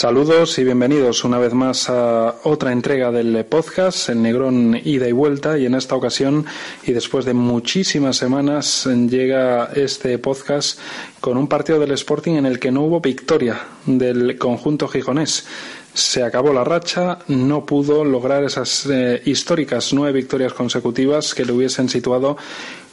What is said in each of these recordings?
Saludos y bienvenidos una vez más a otra entrega del podcast, el Negrón Ida y Vuelta, y en esta ocasión, y después de muchísimas semanas, llega este podcast con un partido del Sporting en el que no hubo victoria del conjunto gijonés. Se acabó la racha, no pudo lograr esas eh, históricas nueve victorias consecutivas que le hubiesen situado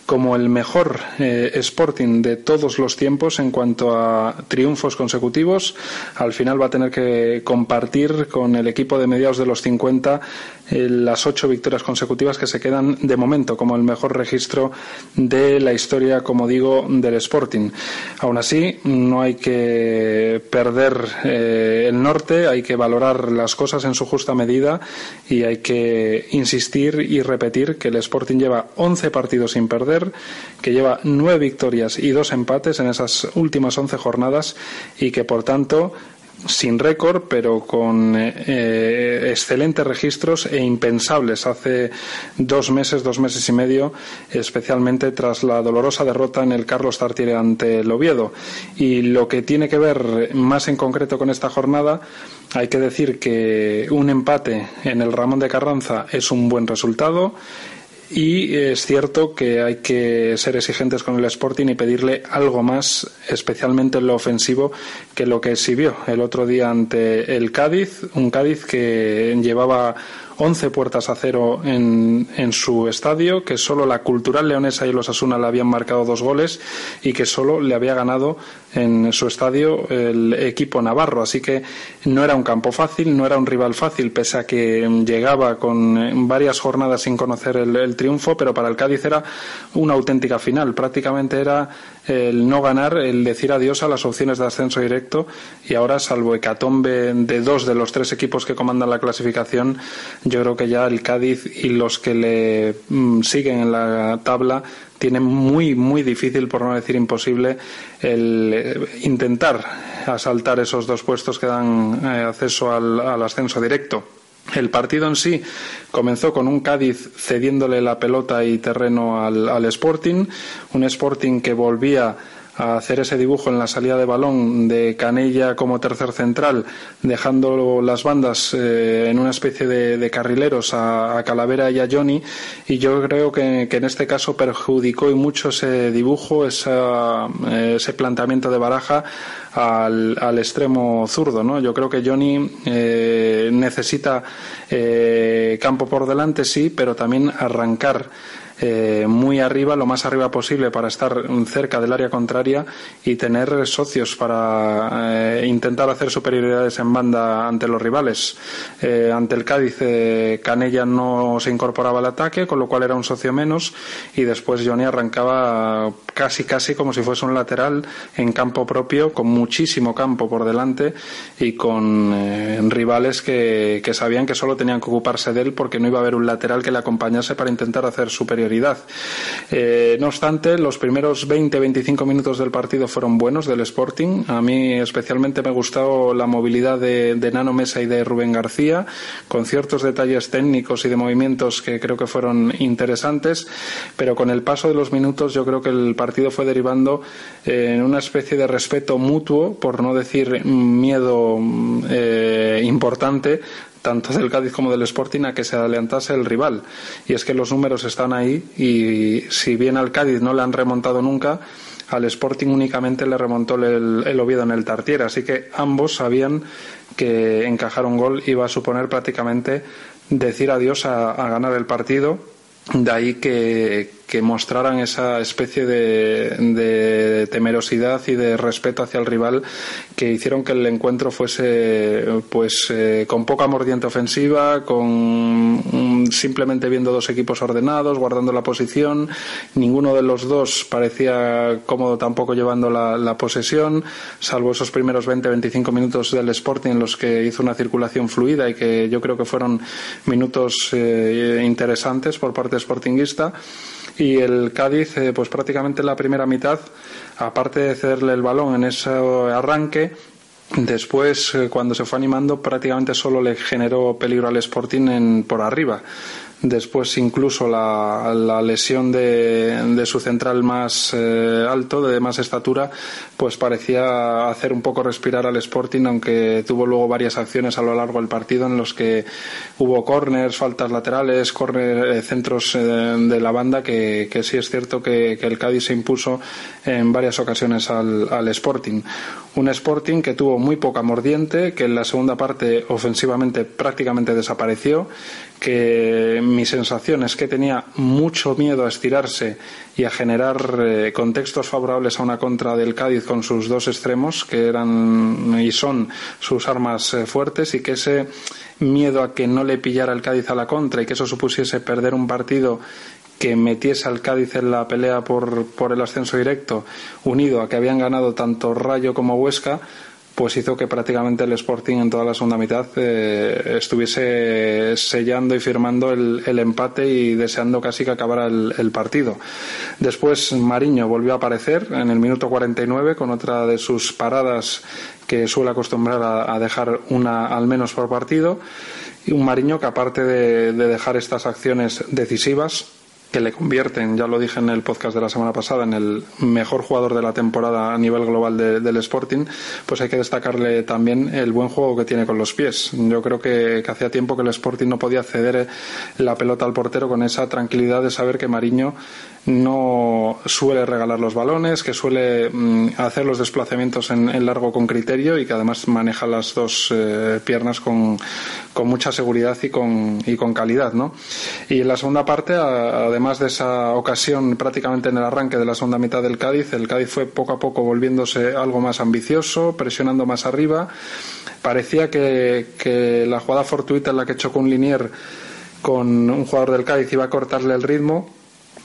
como el mejor eh, Sporting de todos los tiempos en cuanto a triunfos consecutivos. Al final va a tener que compartir con el equipo de mediados de los 50 eh, las ocho victorias consecutivas que se quedan de momento como el mejor registro de la historia, como digo, del Sporting. Aún así, no hay que perder eh, el norte, hay que valorar las cosas en su justa medida y hay que insistir y repetir que el Sporting lleva 11 partidos sin perder que lleva nueve victorias y dos empates en esas últimas once jornadas y que, por tanto, sin récord, pero con eh, excelentes registros e impensables hace dos meses, dos meses y medio, especialmente tras la dolorosa derrota en el Carlos Tartiere ante el Oviedo. Y lo que tiene que ver más en concreto con esta jornada, hay que decir que un empate en el Ramón de Carranza es un buen resultado y es cierto que hay que ser exigentes con el Sporting y pedirle algo más, especialmente en lo ofensivo, que lo que exhibió el otro día ante el Cádiz, un Cádiz que llevaba 11 puertas a cero en, en, su estadio, que solo la Cultural Leonesa y los Asuna le habían marcado dos goles y que solo le había ganado en su estadio el equipo navarro. Así que no era un campo fácil, no era un rival fácil, pese a que llegaba con varias jornadas sin conocer el, el triunfo, pero para el Cádiz era una auténtica final. Prácticamente era el no ganar, el decir adiós a las opciones de ascenso directo y ahora, salvo hecatombe de dos de los tres equipos que comandan la clasificación, yo creo que ya el Cádiz y los que le mm, siguen en la tabla tienen muy, muy difícil, por no decir imposible, el eh, intentar asaltar esos dos puestos que dan eh, acceso al, al ascenso directo. El partido en sí comenzó con un Cádiz cediéndole la pelota y terreno al, Sporting, un Sporting que volvía hacer ese dibujo en la salida de balón de Canella como tercer central, dejando las bandas eh, en una especie de, de carrileros a, Calavera y a Johnny, y yo creo que, en este caso perjudicó y mucho ese dibujo, esa, ese planteamiento de baraja al, al, extremo zurdo, ¿no? Yo creo que Johnny eh, necesita eh, campo por delante, sí, pero también arrancar eh, muy arriba, lo más arriba posible para estar cerca del área contraria y tener socios para eh, intentar hacer superioridades en banda ante los rivales. Eh, ante el Cádiz, eh, Canella no se incorporaba al ataque, con lo cual era un socio menos y después Johnny arrancaba casi casi como si fuese un lateral en campo propio, con muchísimo campo por delante y con rivales que, que sabían que solo tenían que ocuparse de él porque no iba a haber un lateral que le acompañase para intentar hacer eh, no obstante, los primeros 20-25 minutos del partido fueron buenos del Sporting. A mí especialmente me gustó la movilidad de, de Nano Mesa y de Rubén García, con ciertos detalles técnicos y de movimientos que creo que fueron interesantes, pero con el paso de los minutos yo creo que el partido fue derivando en una especie de respeto mutuo, por no decir miedo eh, importante, tanto del Cádiz como del Sporting a que se adelantase el rival. Y es que los números están ahí y si bien al Cádiz no le han remontado nunca, al Sporting únicamente le remontó el, el Oviedo en el Tartiere. Así que ambos sabían que encajar un gol iba a suponer prácticamente decir adiós a ganar el partido. De ahí que, que mostraran esa especie de, de, temerosidad y de respeto hacia el rival que hicieron que el encuentro fuese pues eh, con poca mordiente ofensiva, con um, simplemente viendo dos equipos ordenados, guardando la posición, ninguno de los dos parecía cómodo tampoco llevando la, la posesión, salvo esos primeros 20-25 minutos del Sporting en los que hizo una circulación fluida y que yo creo que fueron minutos eh, interesantes por parte sportinguista y el Cádiz, eh, pues prácticamente la primera mitad, aparte de cederle el balón en ese arranque, después, eh, cuando se fue animando, prácticamente solo le generó peligro al Sporting en, por arriba. Después incluso la, la lesión de, de, su central más eh, alto, de más estatura, pues parecía hacer un poco respirar al Sporting, aunque tuvo luego varias acciones a lo largo del partido en los que hubo corners, faltas laterales, corner, eh, centros eh, de la banda, que, que, sí es cierto que, que, el Cádiz se impuso en varias ocasiones al, al Sporting. Un Sporting que tuvo muy poca mordiente, que en la segunda parte ofensivamente prácticamente desapareció, que mi sensación es que tenía mucho miedo a estirarse y a generar eh, contextos favorables a una contra del Cádiz con sus dos extremos, que eran y son sus armas eh, fuertes, y que ese miedo a que no le pillara el Cádiz a la contra y que eso supusiese perder un partido que metiese al Cádiz en la pelea por, por el ascenso directo, unido a que habían ganado tanto Rayo como Huesca, pues hizo que prácticamente el Sporting en toda la segunda mitad eh, estuviese sellando y firmando el, empate y deseando casi que acabara el, partido. Después Mariño volvió a aparecer en el minuto 49 con otra de sus paradas que suele acostumbrar a, dejar una al menos por partido y un Mariño que aparte de dejar estas acciones decisivas que le convierten, ya lo dije en el podcast de la semana pasada, en el mejor jugador de la temporada a nivel global de, del Sporting, pues hay que destacarle también el buen juego que tiene con los pies. Yo creo que, que hacía tiempo que el Sporting no podía ceder la pelota al portero con esa tranquilidad de saber que Mariño no suele regalar los balones, que suele mm, hacer los desplazamientos en, en, largo con criterio y que además maneja las dos eh, piernas con, con, mucha seguridad y con, y con calidad. ¿no? Y en la segunda parte, a, además de esa ocasión prácticamente en el arranque de la segunda mitad del Cádiz, el Cádiz fue poco a poco volviéndose algo más ambicioso, presionando más arriba. Parecía que, que la jugada fortuita en la que chocó un linier con un jugador del Cádiz iba a cortarle el ritmo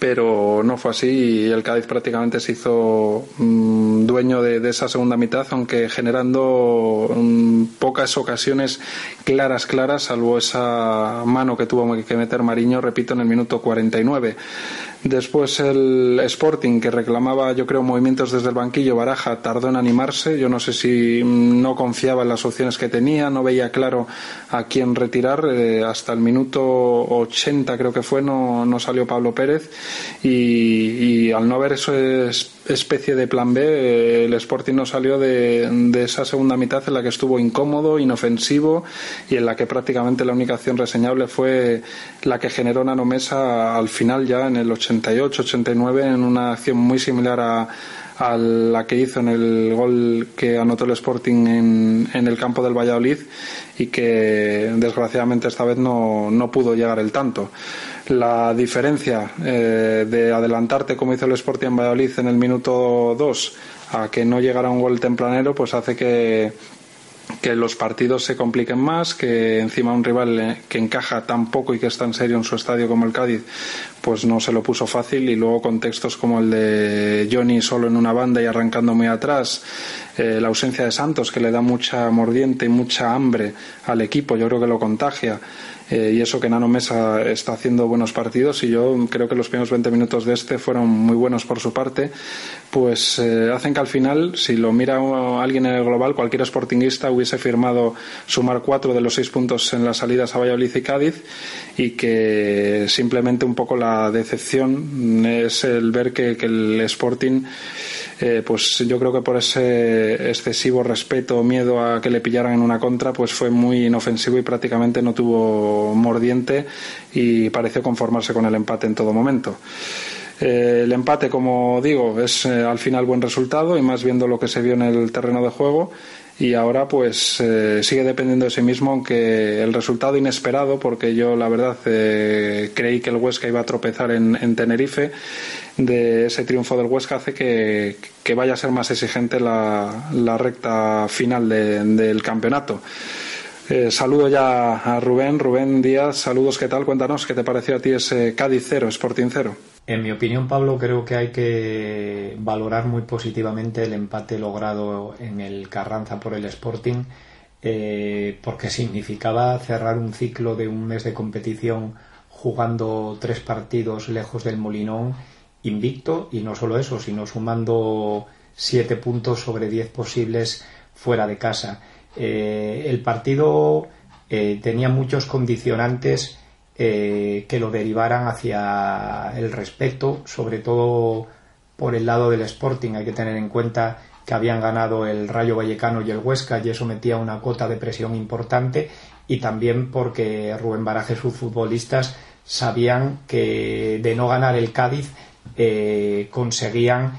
pero no fue así y el Cádiz prácticamente se hizo mmm, dueño de, esa segunda mitad, aunque generando mmm, pocas ocasiones claras, claras, salvo esa mano que tuvo que meter Mariño, repito, en el minuto 49. Después el Sporting, que reclamaba, yo creo, movimientos desde el banquillo, Baraja tardó en animarse. Yo no sé si no confiaba en las opciones que tenía, no veía claro a quién retirar. Eh, hasta el minuto 80, creo que fue, no, no salió Pablo Pérez. Y, y al no haber eso es especie de plan B, eh, el Sporting no salió de, esa segunda mitad en la que estuvo incómodo, inofensivo y en la que prácticamente la única acción reseñable fue la que generó Nano Mesa al final ya en el 88-89 en una acción muy similar a, a la que hizo en el gol que anotó el Sporting en, en, el campo del Valladolid y que desgraciadamente esta vez no, no pudo llegar el tanto. La diferencia eh, de adelantarte como hizo el Sporting en Valladolid en el minuto 2 a que no llegara un gol tempranero pues hace que, que los partidos se compliquen más, que encima un rival eh, que encaja tan poco y que está en serio en su estadio como el Cádiz, pues no se lo puso fácil. Y luego contextos como el de Johnny solo en una banda y arrancando muy atrás, eh, la ausencia de Santos que le da mucha mordiente y mucha hambre al equipo, yo creo que lo contagia eh, y eso que Nano Mesa está haciendo buenos partidos y yo creo que los primeros 20 minutos de este fueron muy buenos por su parte, pues eh, hacen que al final, si lo mira alguien en el global, cualquier sportinguista hubiese firmado sumar cuatro de los seis puntos en las salidas a Valladolid y Cádiz y que simplemente un poco la decepción es el ver que, que el Sporting eh, pues yo creo que por ese excesivo respeto o miedo a que le pillaran en una contra, pues fue muy inofensivo y prácticamente no tuvo mordiente y pareció conformarse con el empate en todo momento. Eh, el empate, como digo, es eh, al final buen resultado y más viendo lo que se vio en el terreno de juego. Y ahora pues eh, sigue dependiendo de sí mismo aunque el resultado inesperado porque yo la verdad creí que el Huesca iba a tropezar en, en, Tenerife. De ese triunfo del Huesca hace que, vaya a ser más exigente la, recta final de, del campeonato eh, saludo ya a Rubén Rubén Díaz, saludos, ¿qué tal? Cuéntanos, ¿qué te pareció a ti ese Cádiz cero, Sporting cero? En mi opinión, Pablo, creo que hay que valorar muy positivamente el empate logrado en el Carranza por el Sporting, eh, porque significaba cerrar un ciclo de un mes de competición jugando tres partidos lejos del Molinón, invicto, y no solo eso, sino sumando siete puntos sobre diez posibles fuera de casa. Eh, el partido eh, tenía muchos condicionantes eh, que lo derivaran hacia el respeto, sobre todo por el lado del Sporting. Hay que tener en cuenta que habían ganado el Rayo Vallecano y el Huesca y eso metía una cota de presión importante y también porque Rubén Baraje y sus futbolistas sabían que de no ganar el Cádiz conseguían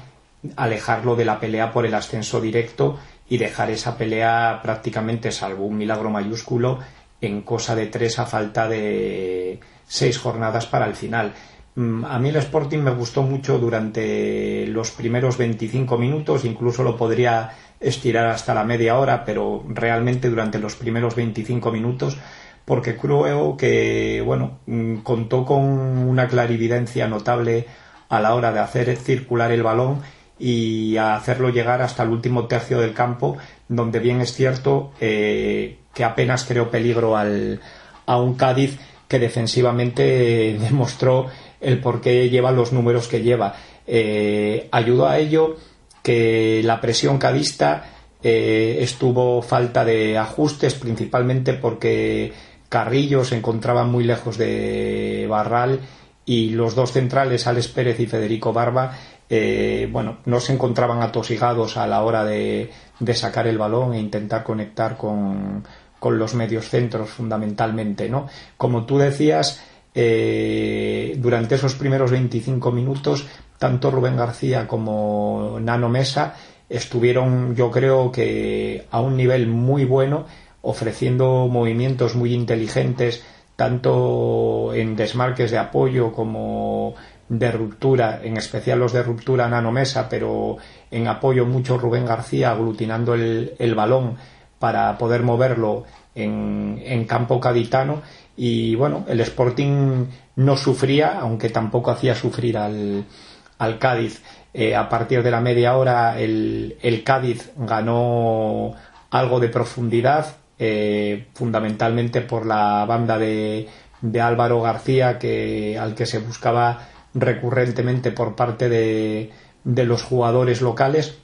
alejarlo de la pelea por el ascenso directo y dejar esa pelea prácticamente, salvo un milagro mayúsculo, en cosa de tres a falta de seis jornadas para el final. Mm, a mí el Sporting me gustó mucho durante los primeros 25 minutos, incluso lo podría estirar hasta la media hora, pero realmente durante los primeros 25 minutos, porque creo que, bueno, mm, contó con una clarividencia notable a la hora de hacer circular el balón y a hacerlo llegar hasta el último tercio del campo, donde bien es cierto eh, que apenas creó peligro al, a un Cádiz que defensivamente demostró el por qué lleva los números que lleva. Eh, ayudó a ello que la presión cadista eh, estuvo falta de ajustes, principalmente porque Carrillo se encontraba muy lejos de Barral y los dos centrales, Alex Pérez y Federico Barba, eh, bueno, no se encontraban atosigados a la hora de, sacar el balón e intentar conectar con, con los medios centros fundamentalmente, ¿no? Como tú decías, eh, durante esos primeros 25 minutos, tanto Rubén García como Nano Mesa estuvieron, yo creo que a un nivel muy bueno, ofreciendo movimientos muy inteligentes, tanto en desmarques de apoyo como de ruptura, en especial los de ruptura Nano Mesa, pero en apoyo mucho Rubén García aglutinando el, el balón para poder moverlo en, en campo caditano y bueno, el Sporting no sufría, aunque tampoco hacía sufrir al, al Cádiz. Eh, a partir de la media hora el, el Cádiz ganó algo de profundidad, eh, fundamentalmente por la banda de, de Álvaro García, que, al que se buscaba recurrentemente por parte de, de los jugadores locales.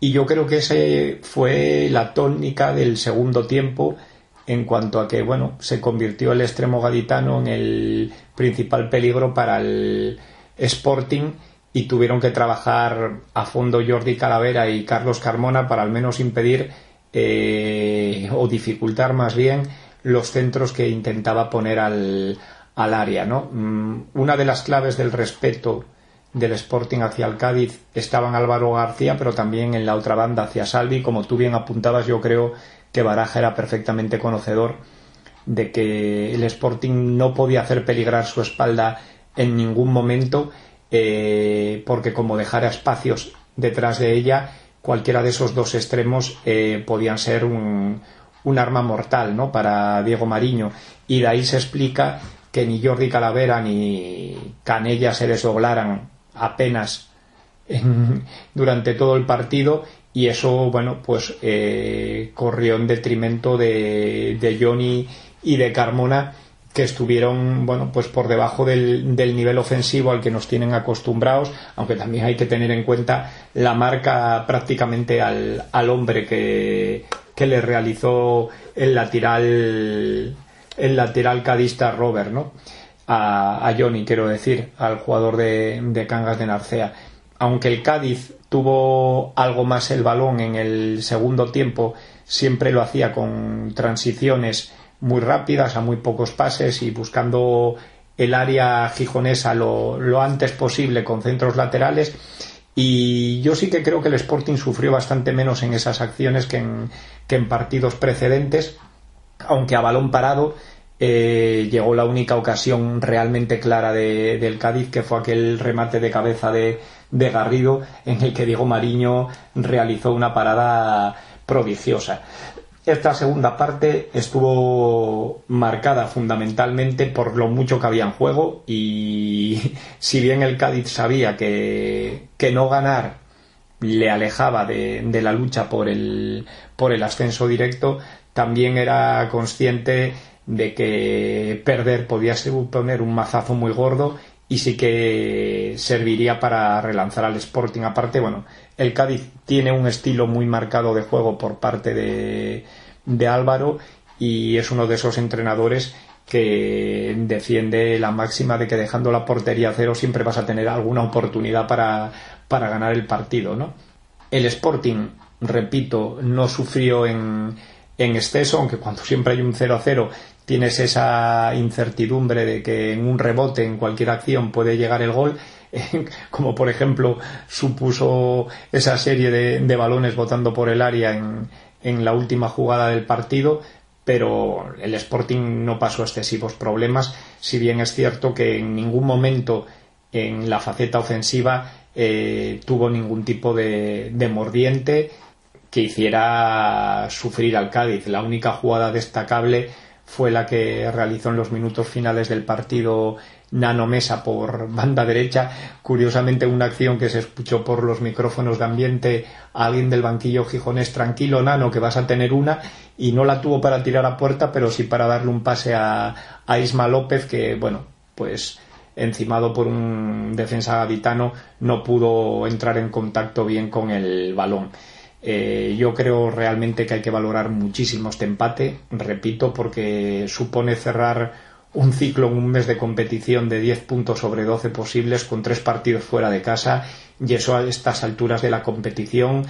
Y yo creo que ese fue la tónica del segundo tiempo en cuanto a que bueno se convirtió el extremo gaditano en el principal peligro para el Sporting y tuvieron que trabajar a fondo Jordi Calavera y Carlos Carmona para al menos impedir eh, o dificultar más bien los centros que intentaba poner al, al área ¿no? Mm, una de las claves del respeto del Sporting hacia el Cádiz estaban Álvaro García, pero también en la otra banda hacia Salvi, como tú bien apuntabas, yo creo que Baraja era perfectamente conocedor de que el Sporting no podía hacer peligrar su espalda en ningún momento eh, porque como dejara espacios detrás de ella cualquiera de esos dos extremos eh, podían ser un, un, arma mortal ¿no? para Diego Mariño y de ahí se explica que ni Jordi Calavera ni Canella se desdoblaran apenas durante todo el partido y eso, bueno, pues eh, corrió en detrimento de, de Johnny y de Carmona que estuvieron bueno pues por debajo del, del, nivel ofensivo al que nos tienen acostumbrados aunque también hay que tener en cuenta la marca prácticamente al, al hombre que, que, le realizó el lateral el lateral cadista Robert no a, Johnny quiero decir al jugador de, de Cangas de Narcea. Aunque el Cádiz tuvo algo más el balón en el segundo tiempo, siempre lo hacía con transiciones muy rápidas, a muy pocos pases y buscando el área gijonesa lo, antes posible con centros laterales. Y yo sí que creo que el Sporting sufrió bastante menos en esas acciones que en, que en partidos precedentes, aunque a balón parado eh, llegó la única ocasión realmente clara de, del Cádiz, que fue aquel remate de cabeza de, Garrido en el que Diego Mariño realizó una parada prodigiosa. Esta segunda parte estuvo marcada fundamentalmente por lo mucho que había en juego y si bien el Cádiz sabía que, que no ganar le alejaba de, de, la lucha por el, por el ascenso directo, también era consciente de que perder podía suponer un mazazo muy gordo y sí que serviría para relanzar al Sporting. Aparte, bueno, el Cádiz tiene un estilo muy marcado de juego por parte de, de Álvaro y es uno de esos entrenadores que defiende la máxima de que dejando la portería a cero siempre vas a tener alguna oportunidad para, para ganar el partido, ¿no? El Sporting, repito, no sufrió en, en exceso, aunque cuando siempre hay un 0 a 0 tienes esa incertidumbre de que en un rebote, en cualquier acción, puede llegar el gol, como por ejemplo supuso esa serie de, balones botando por el área en, en la última jugada del partido, pero el Sporting no pasó excesivos problemas, si bien es cierto que en ningún momento en la faceta ofensiva eh, tuvo ningún tipo de mordiente que hiciera sufrir al Cádiz. La única jugada destacable fue la que realizó en los minutos finales del partido Nano Mesa por banda derecha. Curiosamente, una acción que se escuchó por los micrófonos de ambiente a alguien del banquillo gijonés, tranquilo Nano, que vas a tener una, y no la tuvo para tirar a puerta, pero sí para darle un pase a, a Isma López, que, bueno, pues encimado por un defensa gaditano, no pudo entrar en contacto bien con el balón. Eh, yo creo realmente que hay que valorar muchísimo este empate, repito, porque supone cerrar un ciclo en un mes de competición de 10 puntos sobre 12 posibles con tres partidos fuera de casa y eso a estas alturas de la competición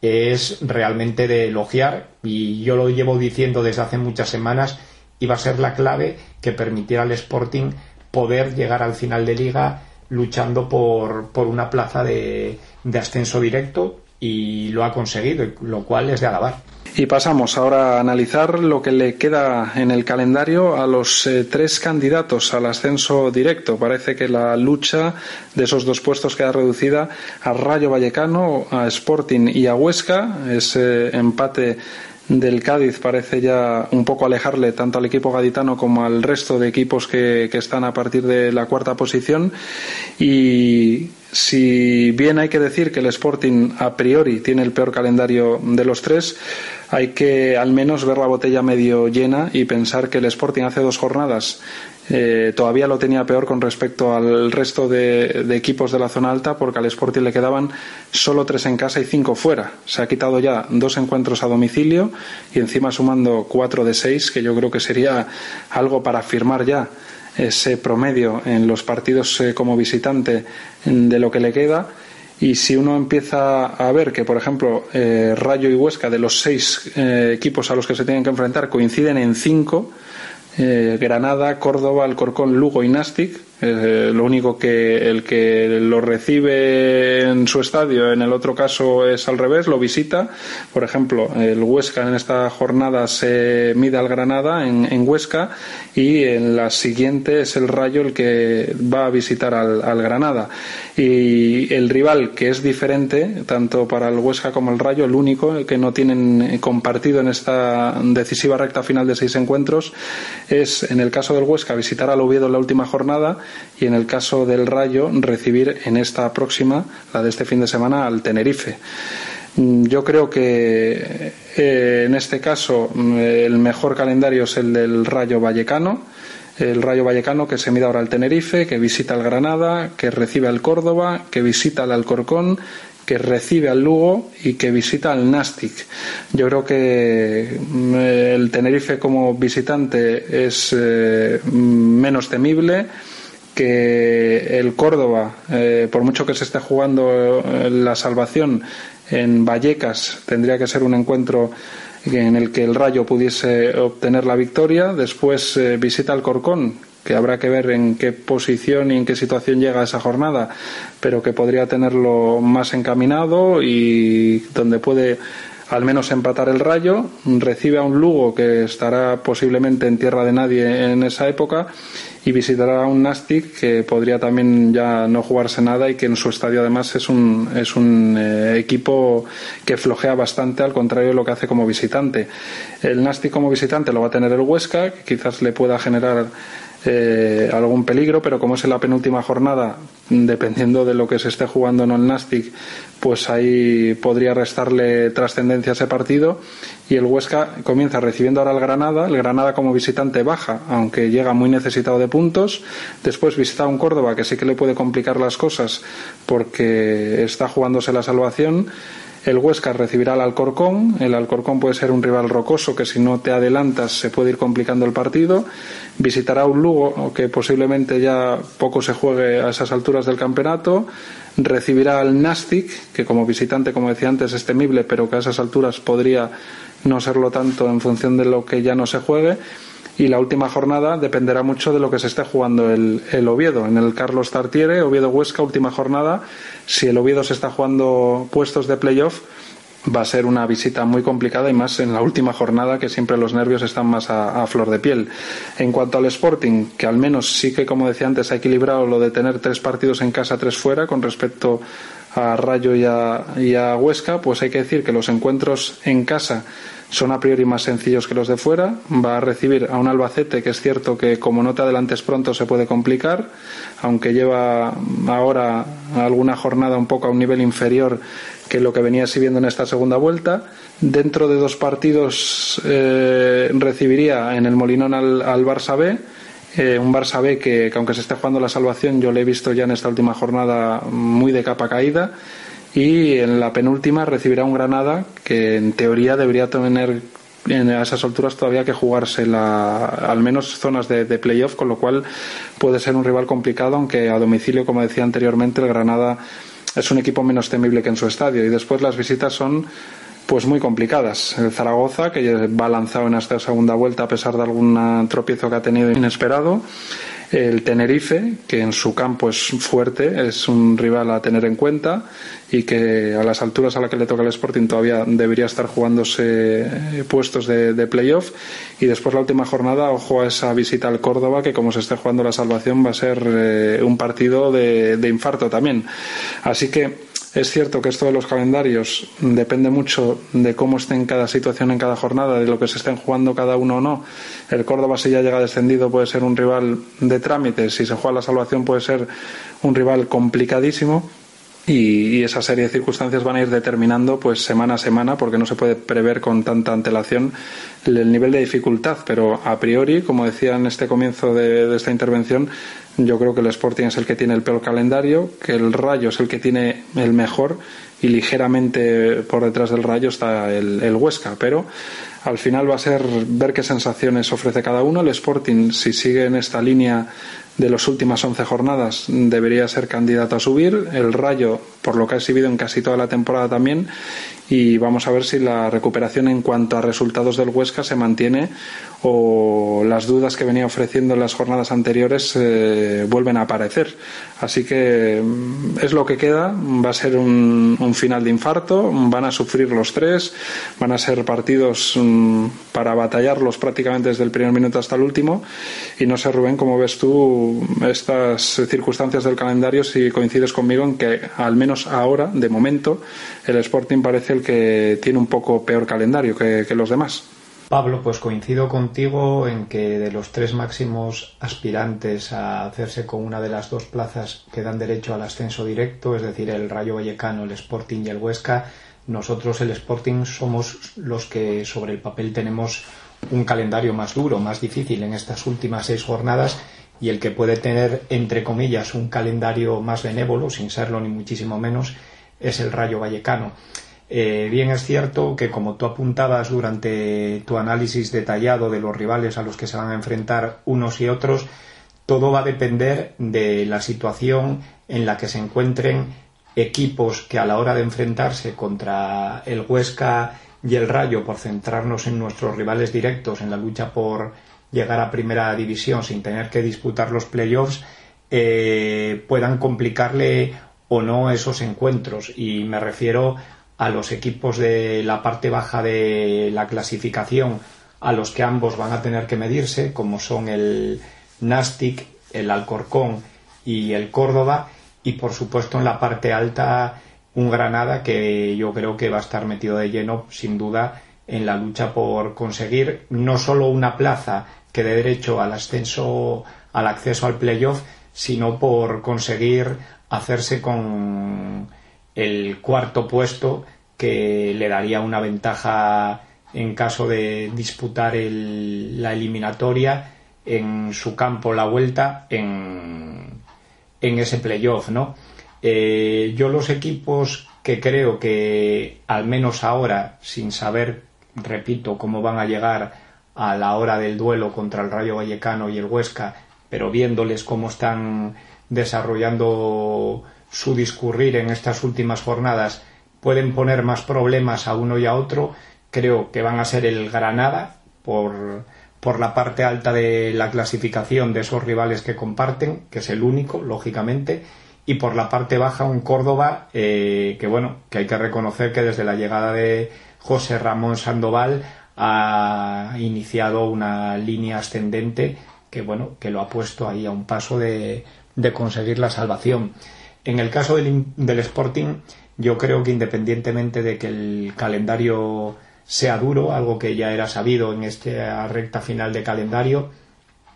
es realmente de elogiar y yo lo llevo diciendo desde hace muchas semanas iba a ser la clave que permitiera al Sporting poder llegar al final de liga luchando por, por una plaza de, de ascenso directo y lo ha conseguido, lo cual es de alabar. Y pasamos ahora a analizar lo que le queda en el calendario a los eh, tres candidatos al ascenso directo. Parece que la lucha de esos dos puestos queda reducida a Rayo Vallecano, a Sporting y a Huesca. Ese empate del Cádiz parece ya un poco alejarle tanto al equipo gaditano como al resto de equipos que, que están a partir de la cuarta posición y si bien hay que decir que el Sporting a priori tiene el peor calendario de los tres, hay que al menos ver la botella medio llena y pensar que el Sporting hace dos jornadas eh, todavía lo tenía peor con respecto al resto de, equipos de la zona alta porque al Sporting le quedaban solo tres en casa y cinco fuera. Se ha quitado ya dos encuentros a domicilio y encima sumando cuatro de seis, que yo creo que sería algo para firmar ya ese promedio en los partidos eh, como visitante de lo que le queda. Y si uno empieza a ver que, por ejemplo, eh, Rayo y Huesca, de los seis eh, equipos a los que se tienen que enfrentar, coinciden en cinco, Granada, Córdoba, Alcorcón, Lugo y Nastic, lo único que el que lo recibe en su estadio, en el otro caso es al revés, lo visita. Por ejemplo, el Huesca en esta jornada se mide al Granada en, Huesca y en la siguiente es el Rayo el que va a visitar al, al, Granada. Y el rival que es diferente, tanto para el Huesca como el Rayo, el único que no tienen compartido en esta decisiva recta final de seis encuentros, es en el caso del Huesca visitar al Oviedo en la última jornada y en el caso del Rayo recibir en esta próxima, la de este fin de semana, al Tenerife. Mm, yo creo que eh, en este caso mm, el mejor calendario es el del Rayo Vallecano. El Rayo Vallecano que se mide ahora al Tenerife, que visita al Granada, que recibe al Córdoba, que visita al Alcorcón, que recibe al Lugo y que visita al Nastic. Yo creo que mm, el Tenerife como visitante es eh, menos temible que el Córdoba, eh, por mucho que se esté jugando eh, la salvación en Vallecas, tendría que ser un encuentro en el que el Rayo pudiese obtener la victoria. Después eh, visita al Corcón, que habrá que ver en qué posición y en qué situación llega esa jornada, pero que podría tenerlo más encaminado y donde puede al menos empatar el Rayo, recibe a un Lugo que estará posiblemente en tierra de nadie en esa época y visitará a un Nastic que podría también ya no jugarse nada y que en su estadio además es un, es un eh, equipo que flojea bastante al contrario de lo que hace como visitante. El Nastic como visitante lo va a tener el Huesca, que quizás le pueda generar eh, algún peligro, pero como es en la penúltima jornada, dependiendo de lo que se esté jugando en el Nastic, pues ahí podría restarle trascendencia a ese partido. Y el Huesca comienza recibiendo ahora al Granada. El Granada como visitante baja, aunque llega muy necesitado de puntos. Después visita a un Córdoba que sí que le puede complicar las cosas porque está jugándose la salvación. El Huesca recibirá al Alcorcón. El Alcorcón puede ser un rival rocoso que si no te adelantas se puede ir complicando el partido. Visitará un Lugo que posiblemente ya poco se juegue a esas alturas del campeonato. Recibirá al Nastic, que como visitante, como decía antes, es temible, pero que a esas alturas podría no serlo tanto en función de lo que ya no se juegue y la última jornada dependerá mucho de lo que se esté jugando el, Oviedo. En el Carlos Tartiere, Oviedo Huesca, última jornada, si el Oviedo se está jugando puestos de playoff, va a ser una visita muy complicada y más en la última jornada que siempre los nervios están más a, flor de piel. En cuanto al Sporting, que al menos sí que, como decía antes, ha equilibrado lo de tener tres partidos en casa, tres fuera con respecto a Rayo y a Huesca, pues hay que decir que los encuentros en casa son a priori más sencillos que los de fuera. Va a recibir a un Albacete que es cierto que como no te adelantes pronto se puede complicar, aunque lleva ahora alguna jornada un poco a un nivel inferior que lo que venía siguiendo en esta segunda vuelta. Dentro de dos partidos eh, recibiría en el Molinón al, Barça B. Eh, un Barça B que, que, aunque se esté jugando la salvación, yo le he visto ya en esta última jornada muy de capa caída y en la penúltima recibirá un Granada que en teoría debería tener en esas alturas todavía que jugarse la, al menos zonas de, de playoff, con lo cual puede ser un rival complicado, aunque a domicilio, como decía anteriormente, el Granada es un equipo menos temible que en su estadio. Y después las visitas son pues muy complicadas. El Zaragoza, que va lanzado en esta segunda vuelta a pesar de algún tropiezo que ha tenido inesperado el Tenerife, que en su campo es fuerte, es un rival a tener en cuenta y que a las alturas a las que le toca el Sporting todavía debería estar jugándose eh, puestos de, playoff. Y después la última jornada, ojo a esa visita al Córdoba, que como se esté jugando la salvación va a ser eh, un partido de, de infarto también. Así que es cierto que esto de los calendarios depende mucho de cómo esté en cada situación en cada jornada, de lo que se estén jugando cada uno o no. El Córdoba, si ya llega descendido, puede ser un rival de trámite. Si se juega la salvación, puede ser un rival complicadísimo. Y, esa serie de circunstancias van a ir determinando pues semana a semana porque no se puede prever con tanta antelación el nivel de dificultad pero a priori como decía en este comienzo de esta intervención yo creo que el Sporting es el que tiene el peor calendario, que el Rayo es el que tiene el mejor y ligeramente por detrás del Rayo está el, el Huesca, pero al final va a ser ver qué sensaciones ofrece cada uno. El Sporting, si sigue en esta línea de las últimas 11 jornadas, debería ser candidato a subir. El Rayo, por lo que ha exhibido en casi toda la temporada también. Y vamos a ver si la recuperación en cuanto a resultados del Huesca se mantiene o las dudas que venía ofreciendo en las jornadas anteriores eh, vuelven a aparecer. Así que mm, es lo que queda, va a ser un, final de infarto, van a sufrir los tres, van a ser partidos mm, para batallarlos prácticamente desde el primer minuto hasta el último. Y no sé, Rubén, cómo ves tú estas circunstancias del calendario, si coincides conmigo en que al menos ahora, de momento, el Sporting parece el que tiene un poco peor calendario que los demás. Pablo, pues coincido contigo en que de los tres máximos aspirantes a hacerse con una de las dos plazas que dan derecho al ascenso directo, es decir, el Rayo Vallecano, el Sporting y el Huesca, nosotros el Sporting somos los que sobre el papel tenemos un calendario más duro, más difícil en estas últimas seis jornadas y el que puede tener, entre comillas, un calendario más benévolo, sin serlo ni muchísimo menos, es el Rayo Vallecano. Eh, bien es cierto que como tú apuntabas durante tu análisis detallado de los rivales a los que se van a enfrentar unos y otros, todo va a depender de la situación en la que se encuentren equipos que a la hora de enfrentarse contra el Huesca y el Rayo, por centrarnos en nuestros rivales directos en la lucha por llegar a primera división sin tener que disputar los playoffs, eh, puedan complicarle o no esos encuentros. Y me refiero a los equipos de la parte baja de la clasificación a los que ambos van a tener que medirse, como son el Nastic, el Alcorcón y el Córdoba, y por supuesto en la parte alta un Granada que yo creo que va a estar metido de lleno, sin duda, en la lucha por conseguir no solo una plaza que dé derecho al ascenso, al acceso al playoff, sino por conseguir hacerse con el cuarto puesto que le daría una ventaja en caso de disputar la eliminatoria en su campo la vuelta en, en ese playoff, ¿no? Eh, yo los equipos que creo que, al menos ahora, sin saber, repito, cómo van a llegar a la hora del duelo contra el Rayo Vallecano y el Huesca, pero viéndoles cómo están desarrollando su discurrir en estas últimas jornadas, pueden poner más problemas a uno y a otro. Creo que van a ser el Granada por, por la parte alta de la clasificación de esos rivales que comparten, que es el único, lógicamente, y por la parte baja un Córdoba eh, que bueno que hay que reconocer que desde la llegada de José Ramón Sandoval ha iniciado una línea ascendente que bueno que lo ha puesto ahí a un paso de, de conseguir la salvación. En el caso del, del Sporting yo creo que independientemente de que el calendario sea duro algo que ya era sabido en esta recta final de calendario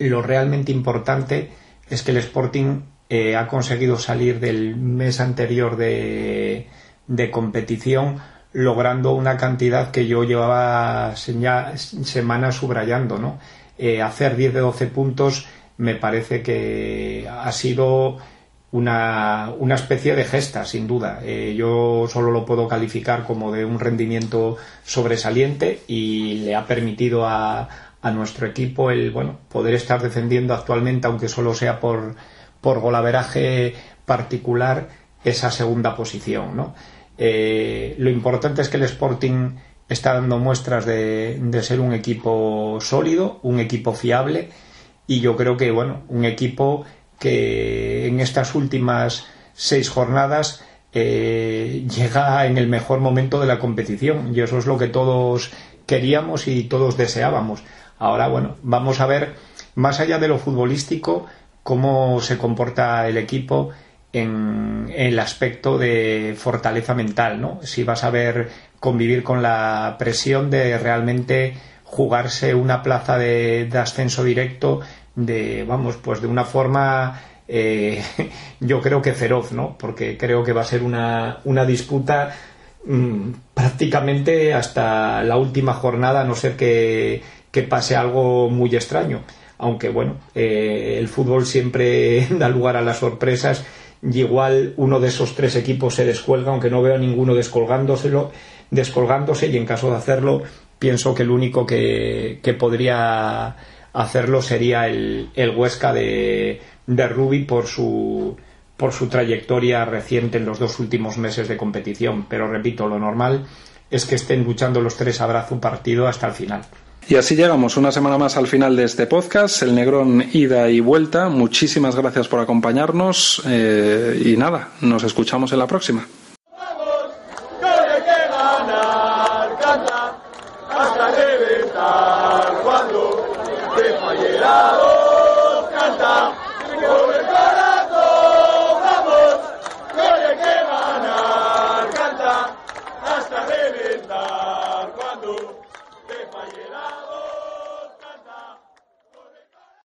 lo realmente importante es que el Sporting eh, ha conseguido salir del mes anterior de, competición logrando una cantidad que yo llevaba semanas subrayando, ¿no? Eh, hacer 10 de 12 puntos me parece que ha sido una, una especie de gesta, sin duda. Eh, yo solo lo puedo calificar como de un rendimiento sobresaliente y le ha permitido a, a nuestro equipo el bueno poder estar defendiendo actualmente, aunque solo sea por por golaveraje particular esa segunda posición. ¿no? Eh, lo importante es que el Sporting está dando muestras de, ser un equipo sólido, un equipo fiable y yo creo que bueno, un equipo que en estas últimas seis jornadas eh, llega en el mejor momento de la competición y eso es lo que todos queríamos y todos deseábamos. Ahora, bueno, vamos a ver, más allá de lo futbolístico, cómo se comporta el equipo en, el aspecto de fortaleza mental, ¿no? Si vas a ver convivir con la presión de realmente jugarse una plaza de, ascenso directo de, vamos, pues de una forma eh, yo creo que feroz, ¿no? Porque creo que va a ser una, una disputa mm, prácticamente hasta la última jornada, a no ser que, que pase algo muy extraño aunque bueno, eh, el fútbol siempre da lugar a las sorpresas y igual uno de esos tres equipos se descuelga, aunque no veo a ninguno descolgándoselo, descolgándose y en caso de hacerlo pienso que el único que, podría hacerlo sería el, Huesca de, de por su por su trayectoria reciente en los dos últimos meses de competición. Pero repito, lo normal es que estén luchando los tres a un partido hasta el final. Y así llegamos una semana más al final de este podcast, el Negrón ida y vuelta. Muchísimas gracias por acompañarnos eh, y nada, nos escuchamos en la próxima.